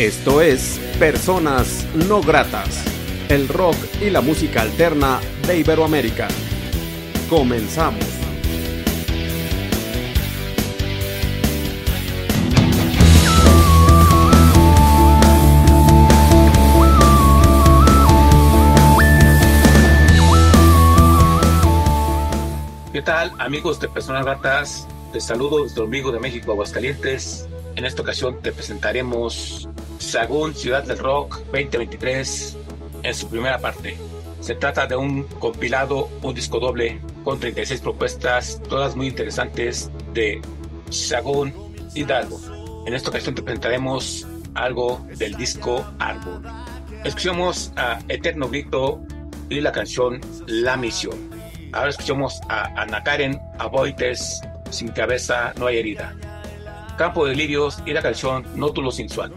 Esto es Personas No Gratas, el rock y la música alterna de Iberoamérica. Comenzamos. ¿Qué tal amigos de Personas Gratas? Les saludo desde Ombligo de México, Aguascalientes. En esta ocasión te presentaremos Sagún Ciudad del Rock 2023 en su primera parte. Se trata de un compilado, un disco doble con 36 propuestas, todas muy interesantes de Sagún Hidalgo. En esta ocasión te presentaremos algo del disco Árbol. Escuchamos a Eterno Grito y la canción La Misión. Ahora escuchamos a Ana Karen Aboites, Sin Cabeza No Hay Herida. Campo de Lirios y la canción Nótulo Sensual.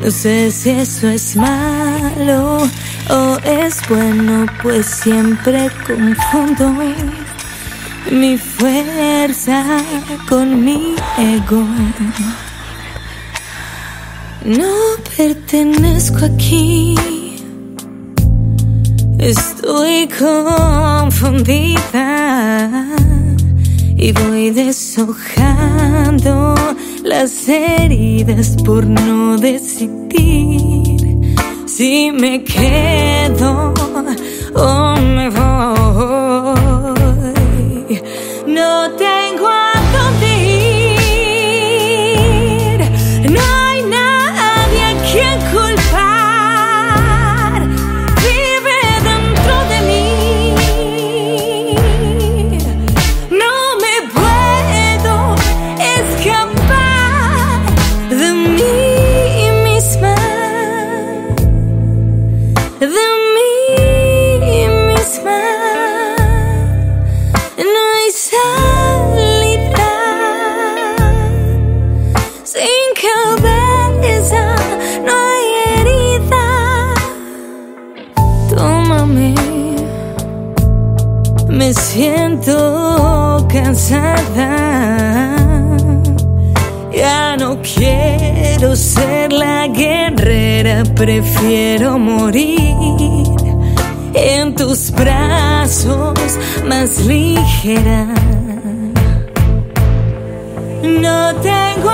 No sé si eso es malo o es bueno, pues siempre confundo mi fuerza con mi ego. No pertenezco aquí. Estoy confundida y voy deshojando las heridas por no decidir si me quedo o me voy. ser la guerrera, prefiero morir en tus brazos más ligera. No tengo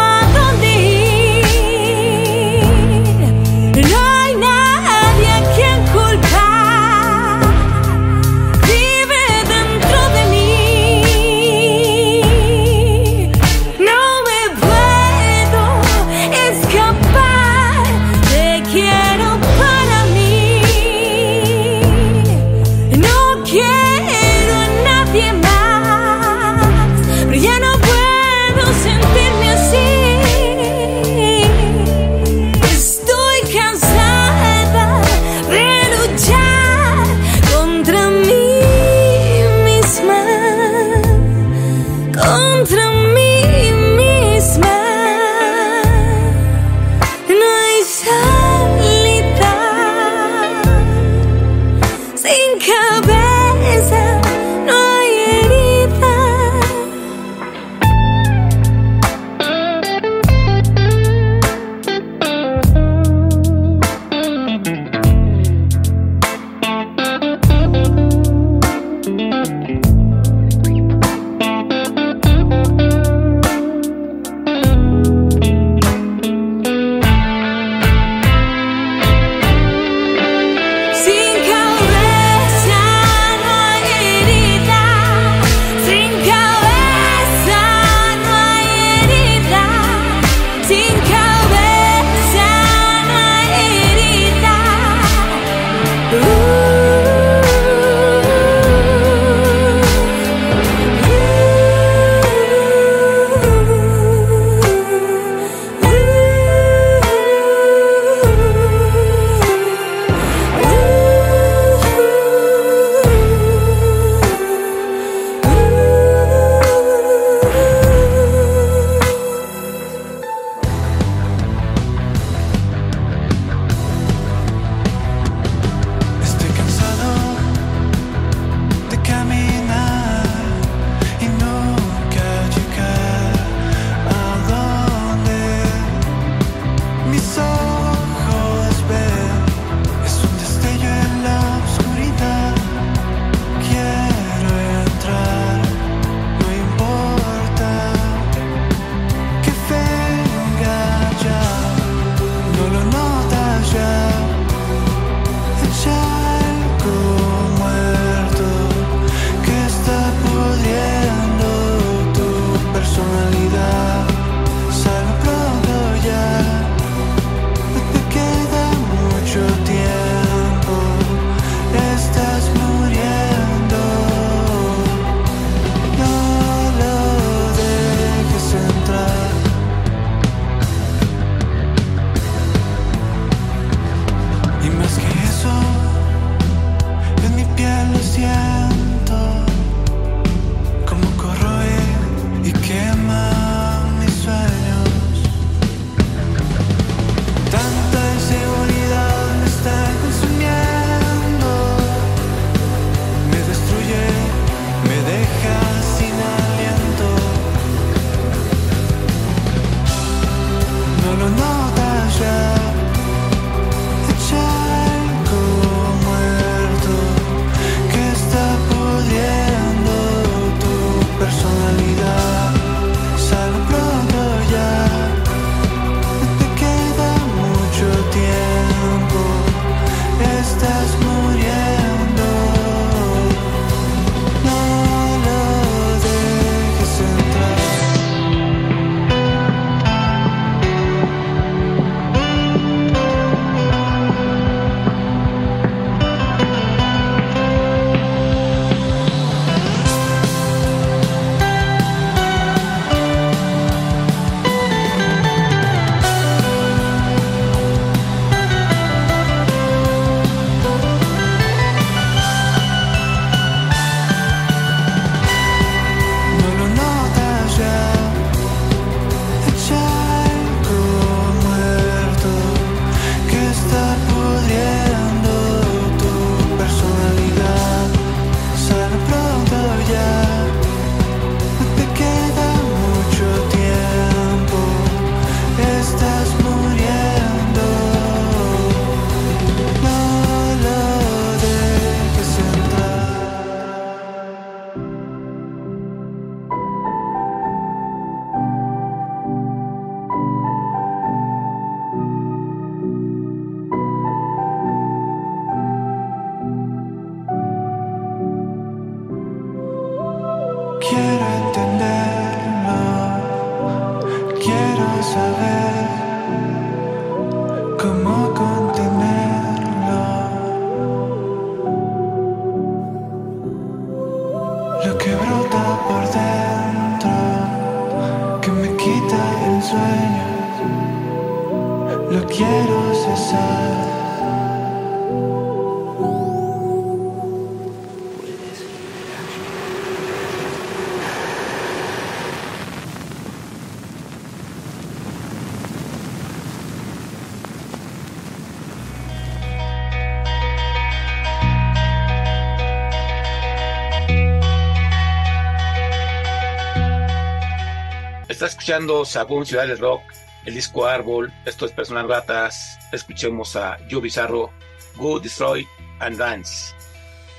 escuchando Sagún Ciudad del Rock, el disco Árbol, esto es Personas Gatas. Escuchemos a Yo Bizarro, Go Destroy and Dance.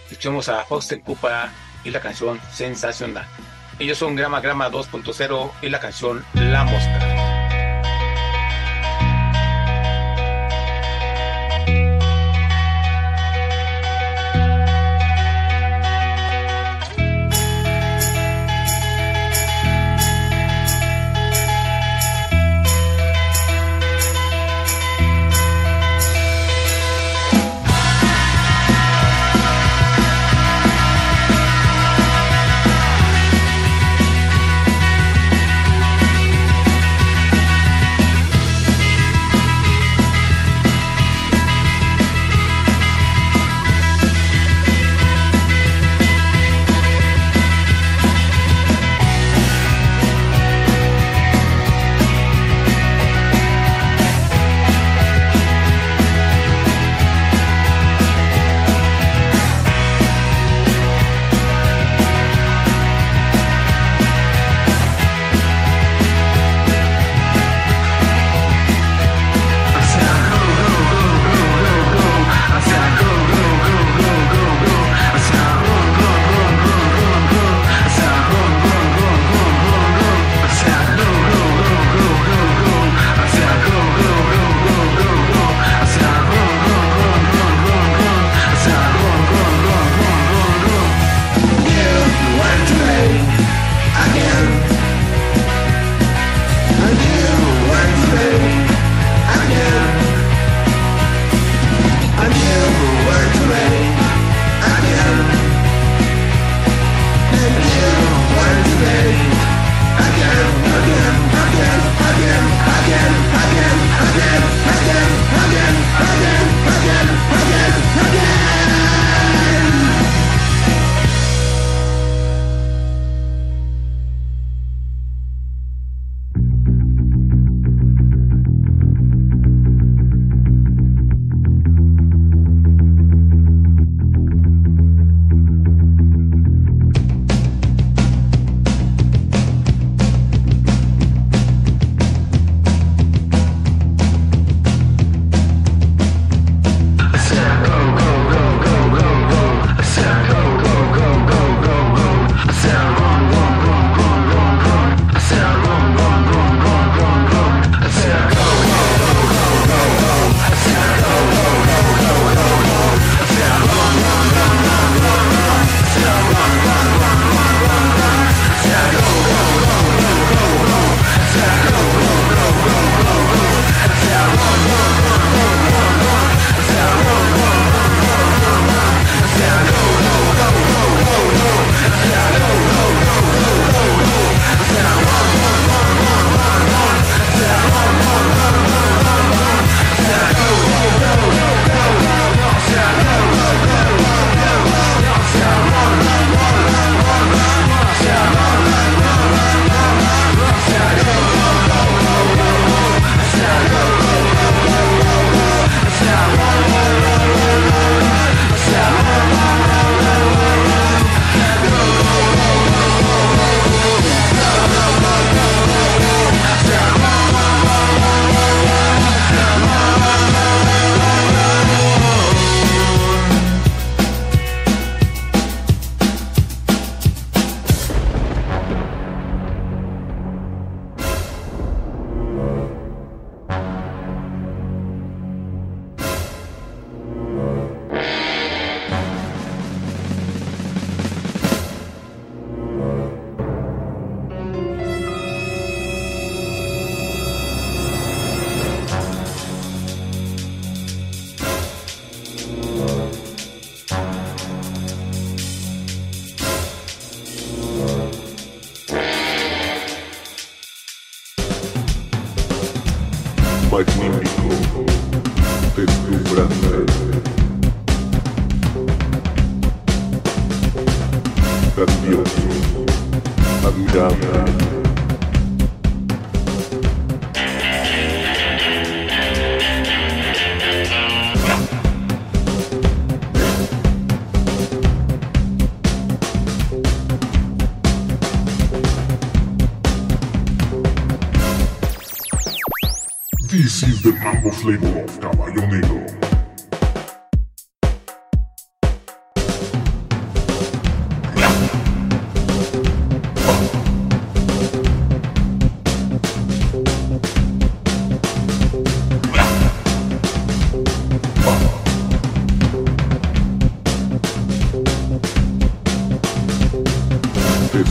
Escuchemos a Foster Cupa y la canción Sensacional. Ellos son Grama Grama 2.0 y la canción La Mosca.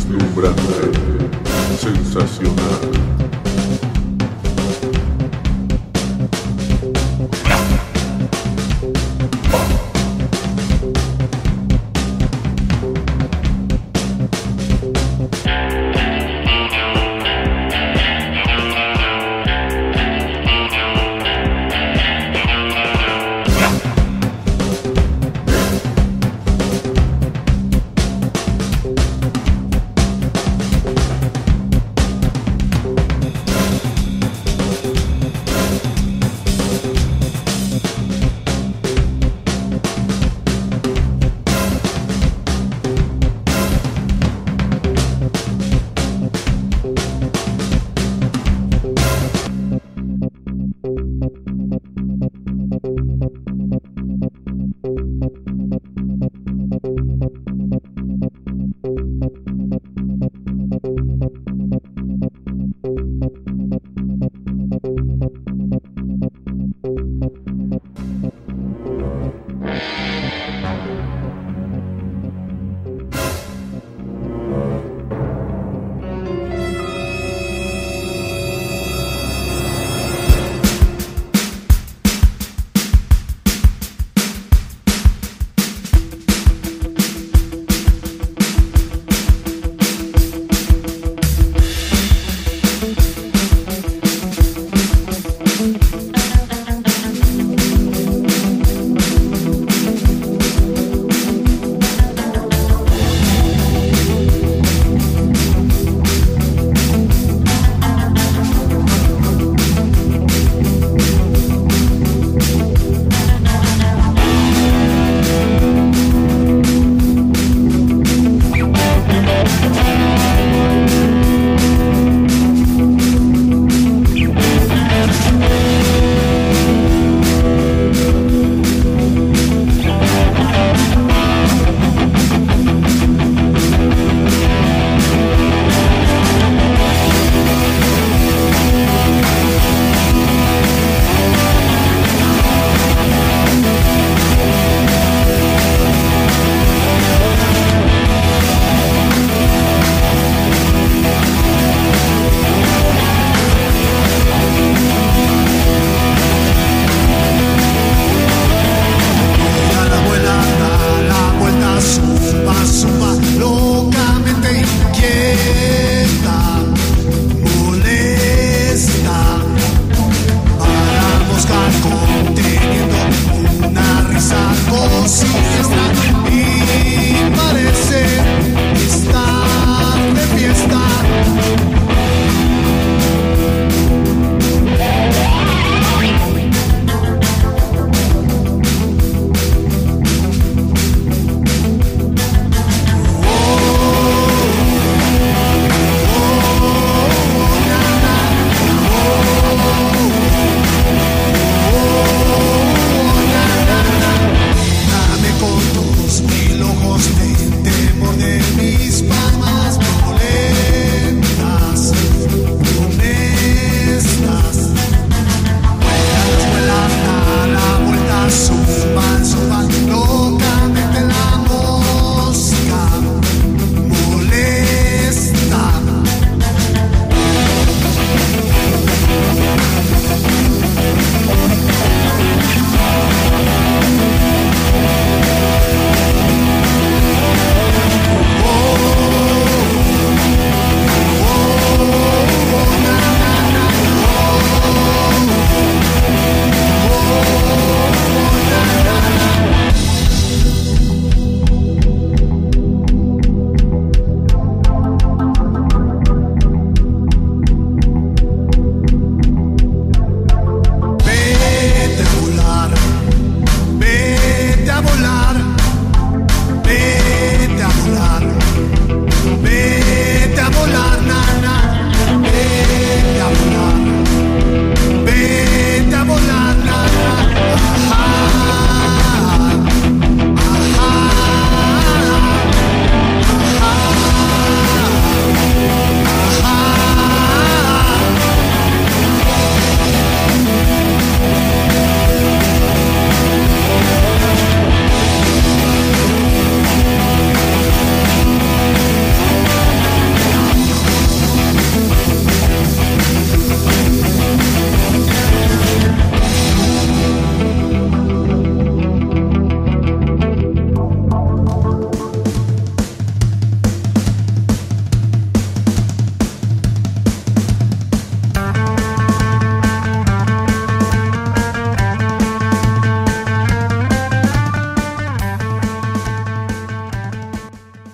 Deslumbrante, sensacional.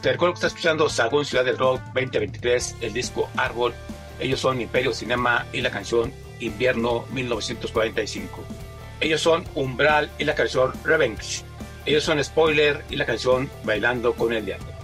Te recuerdo que estás escuchando Sagún Ciudad del Rock 2023, el disco Árbol. Ellos son Imperio Cinema y la canción Invierno 1945. Ellos son Umbral y la canción Revenge. Ellos son Spoiler y la canción Bailando con el Diablo.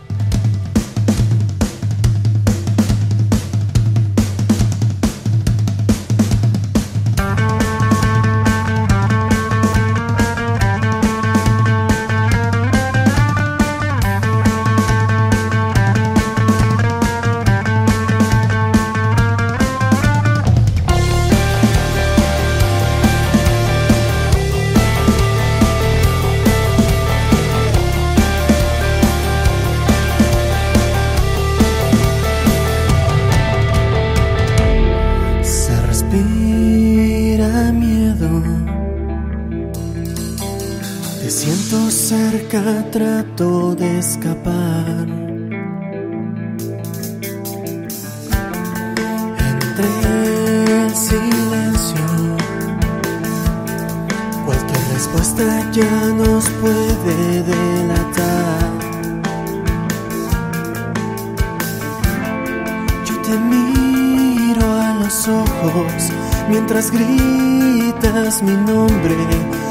gritas mi nombre.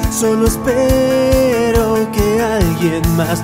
Solo espero que alguien más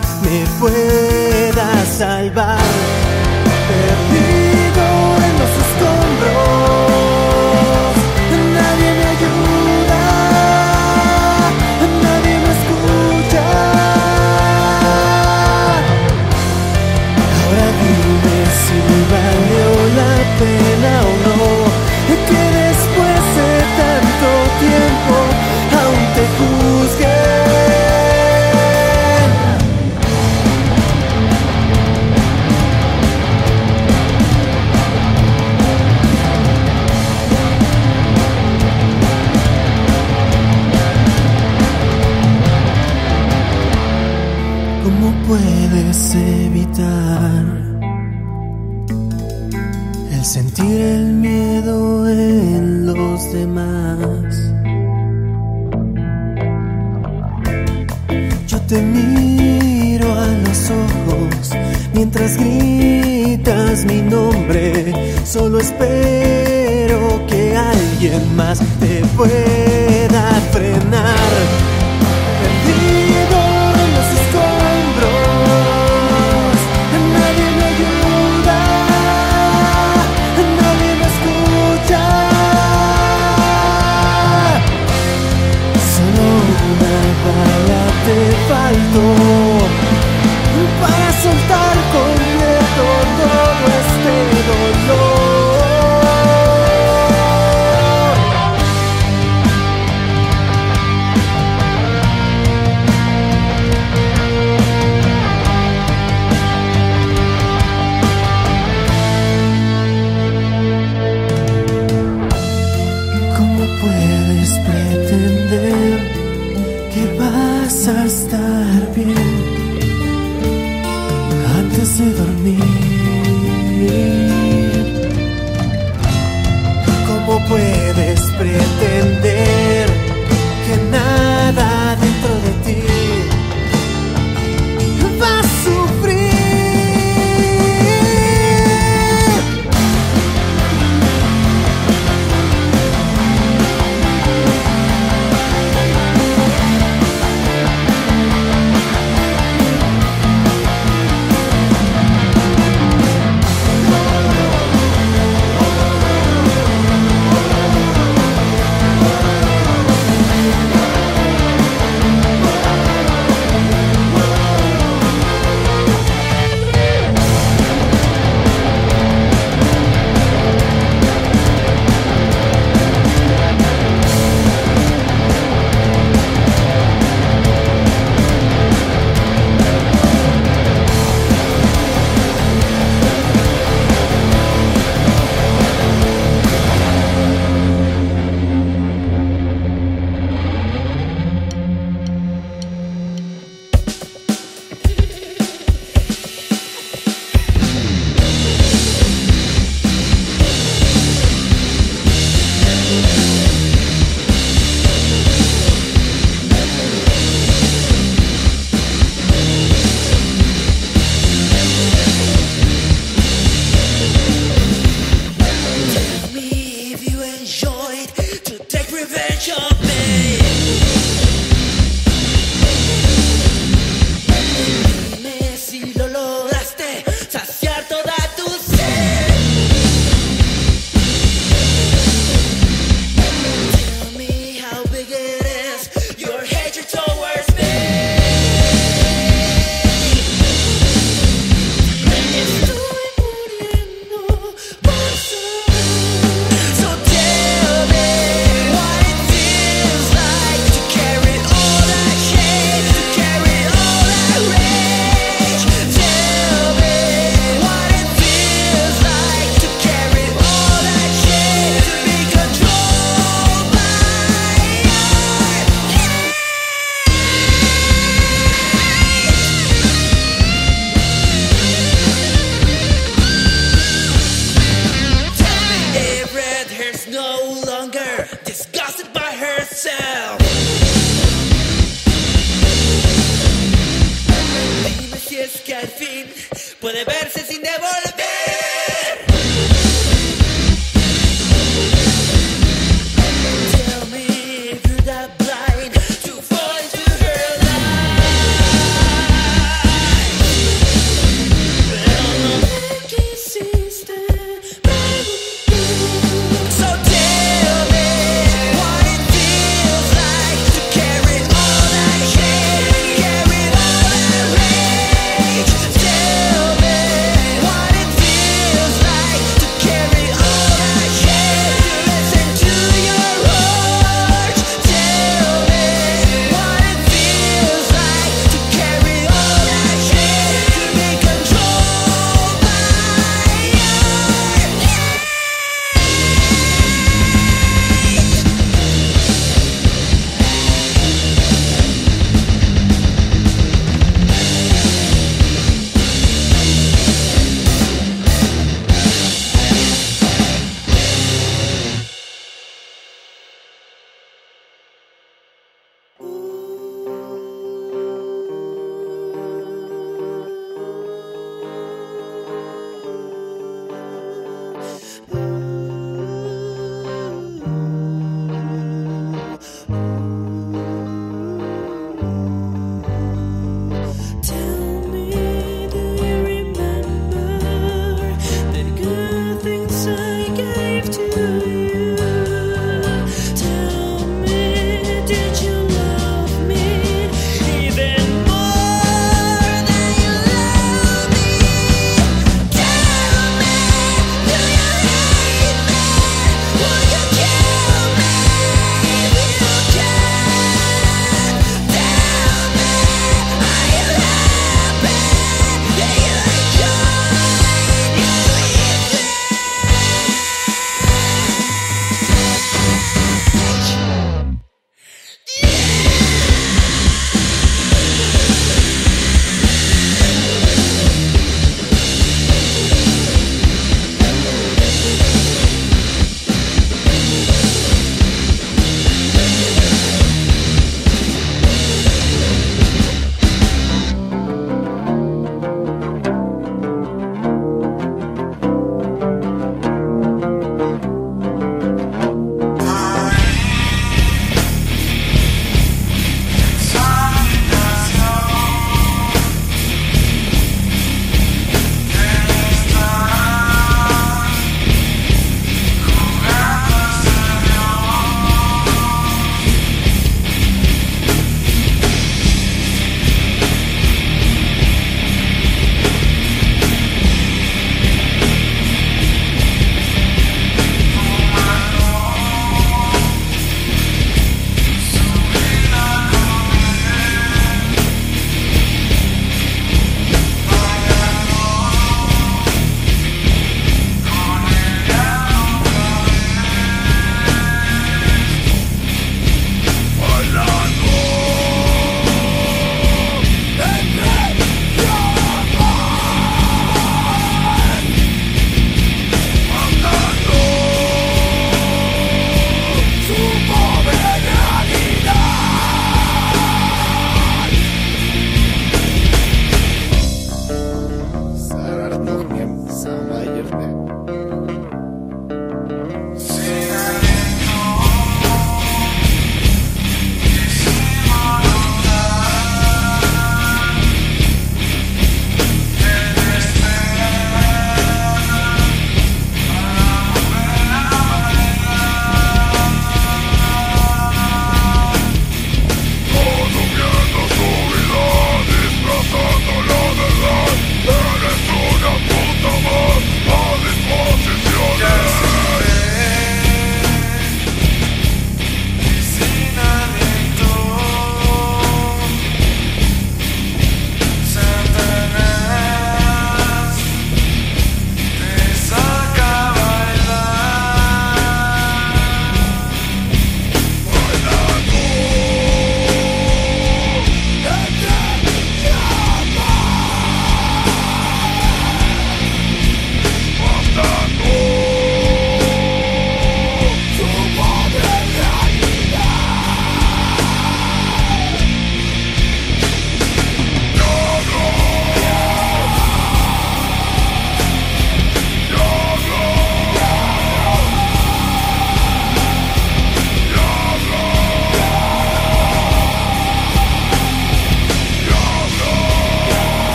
preto.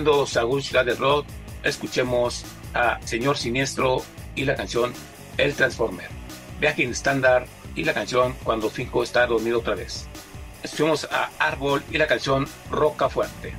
Escuchando Sagún Ciudad del Rock. Escuchemos a Señor Siniestro y la canción El Transformer. Viaje Standard y la canción Cuando Finco está dormido otra vez. Escuchemos a Árbol y la canción Roca Fuerte.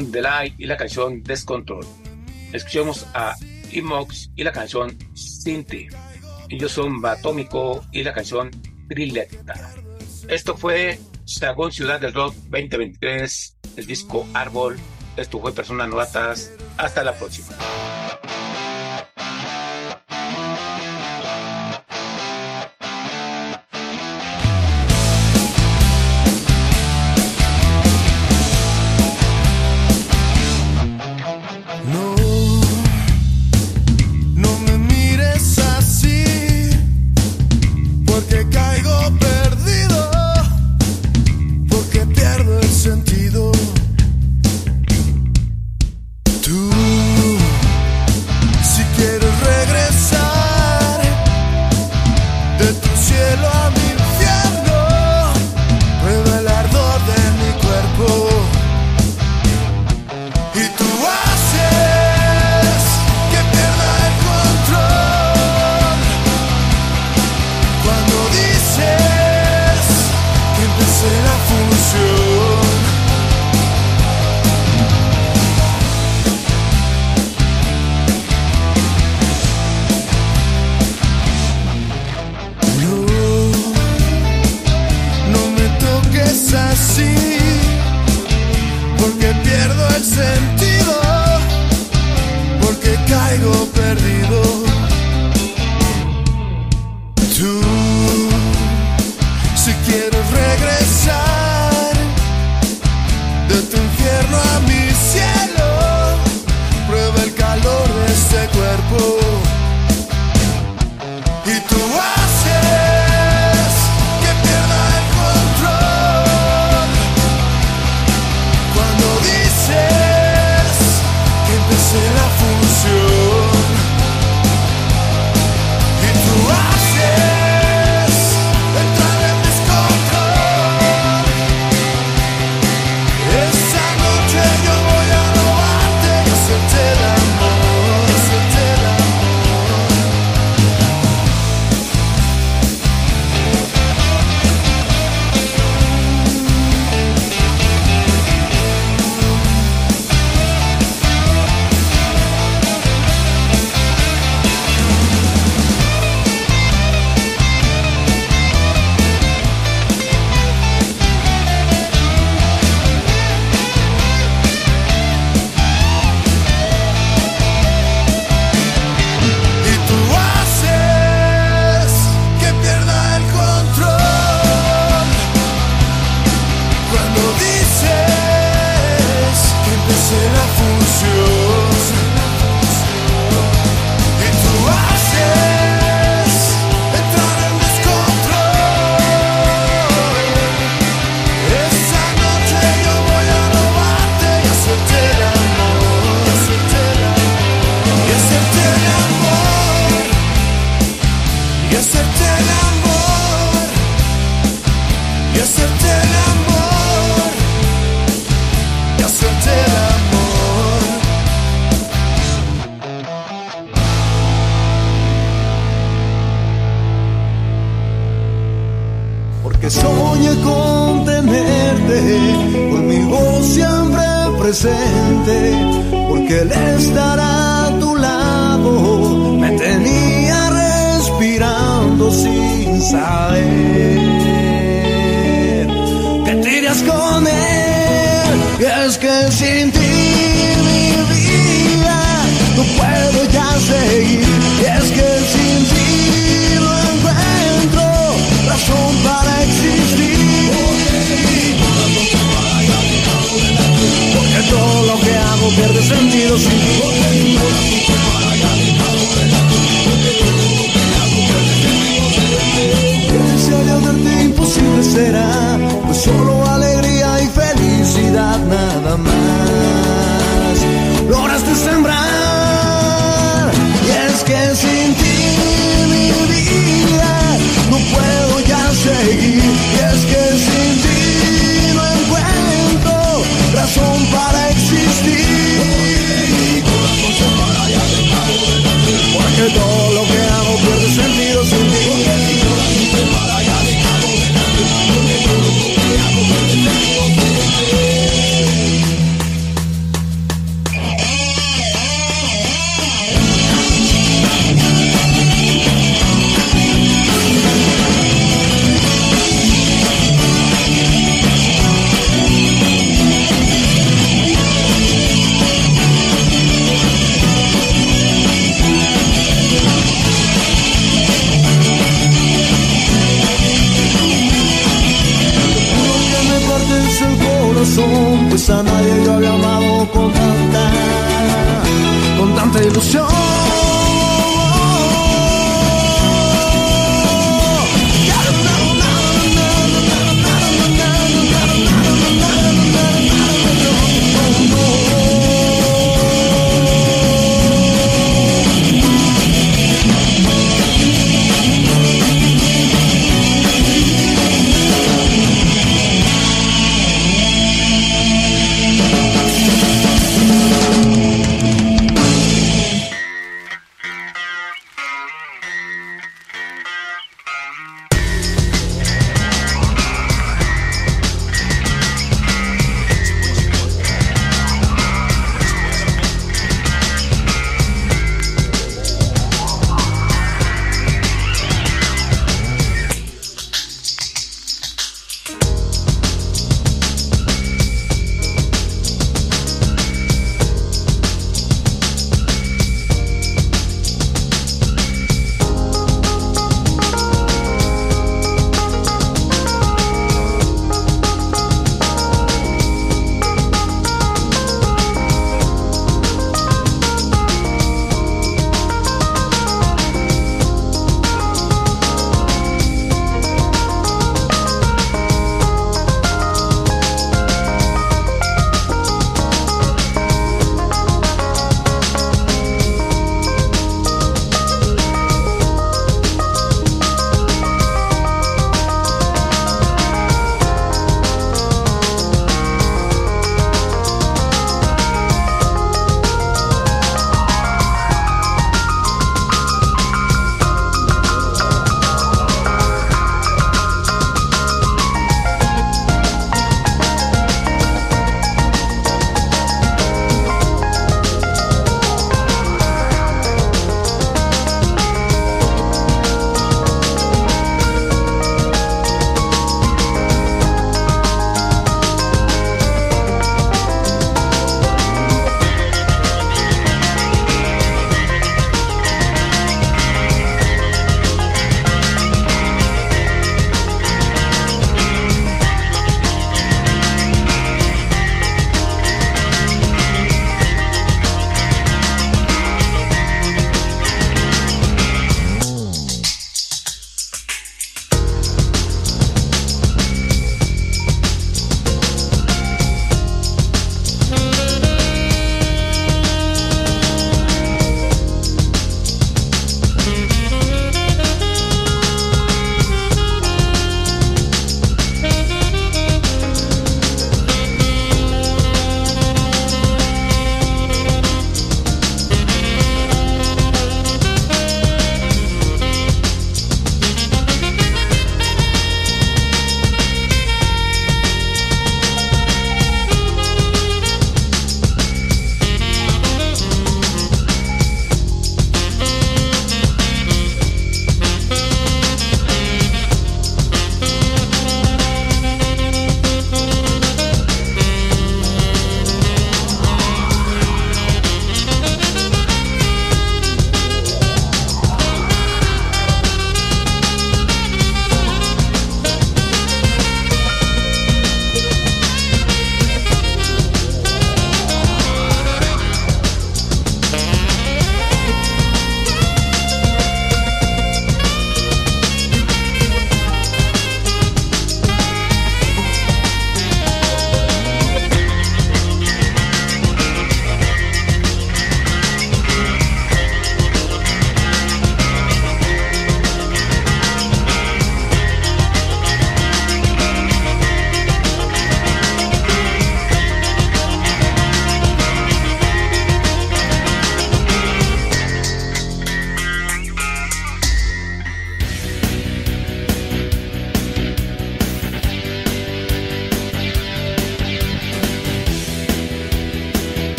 canción The y la canción Descontrol. Escuchamos a Emox y la canción Cinti. Ellos son Batómico y la canción Trilecta. Esto fue Sagón Ciudad del Rock 2023, el disco Árbol. Esto fue Personas Novatas. Hasta la próxima.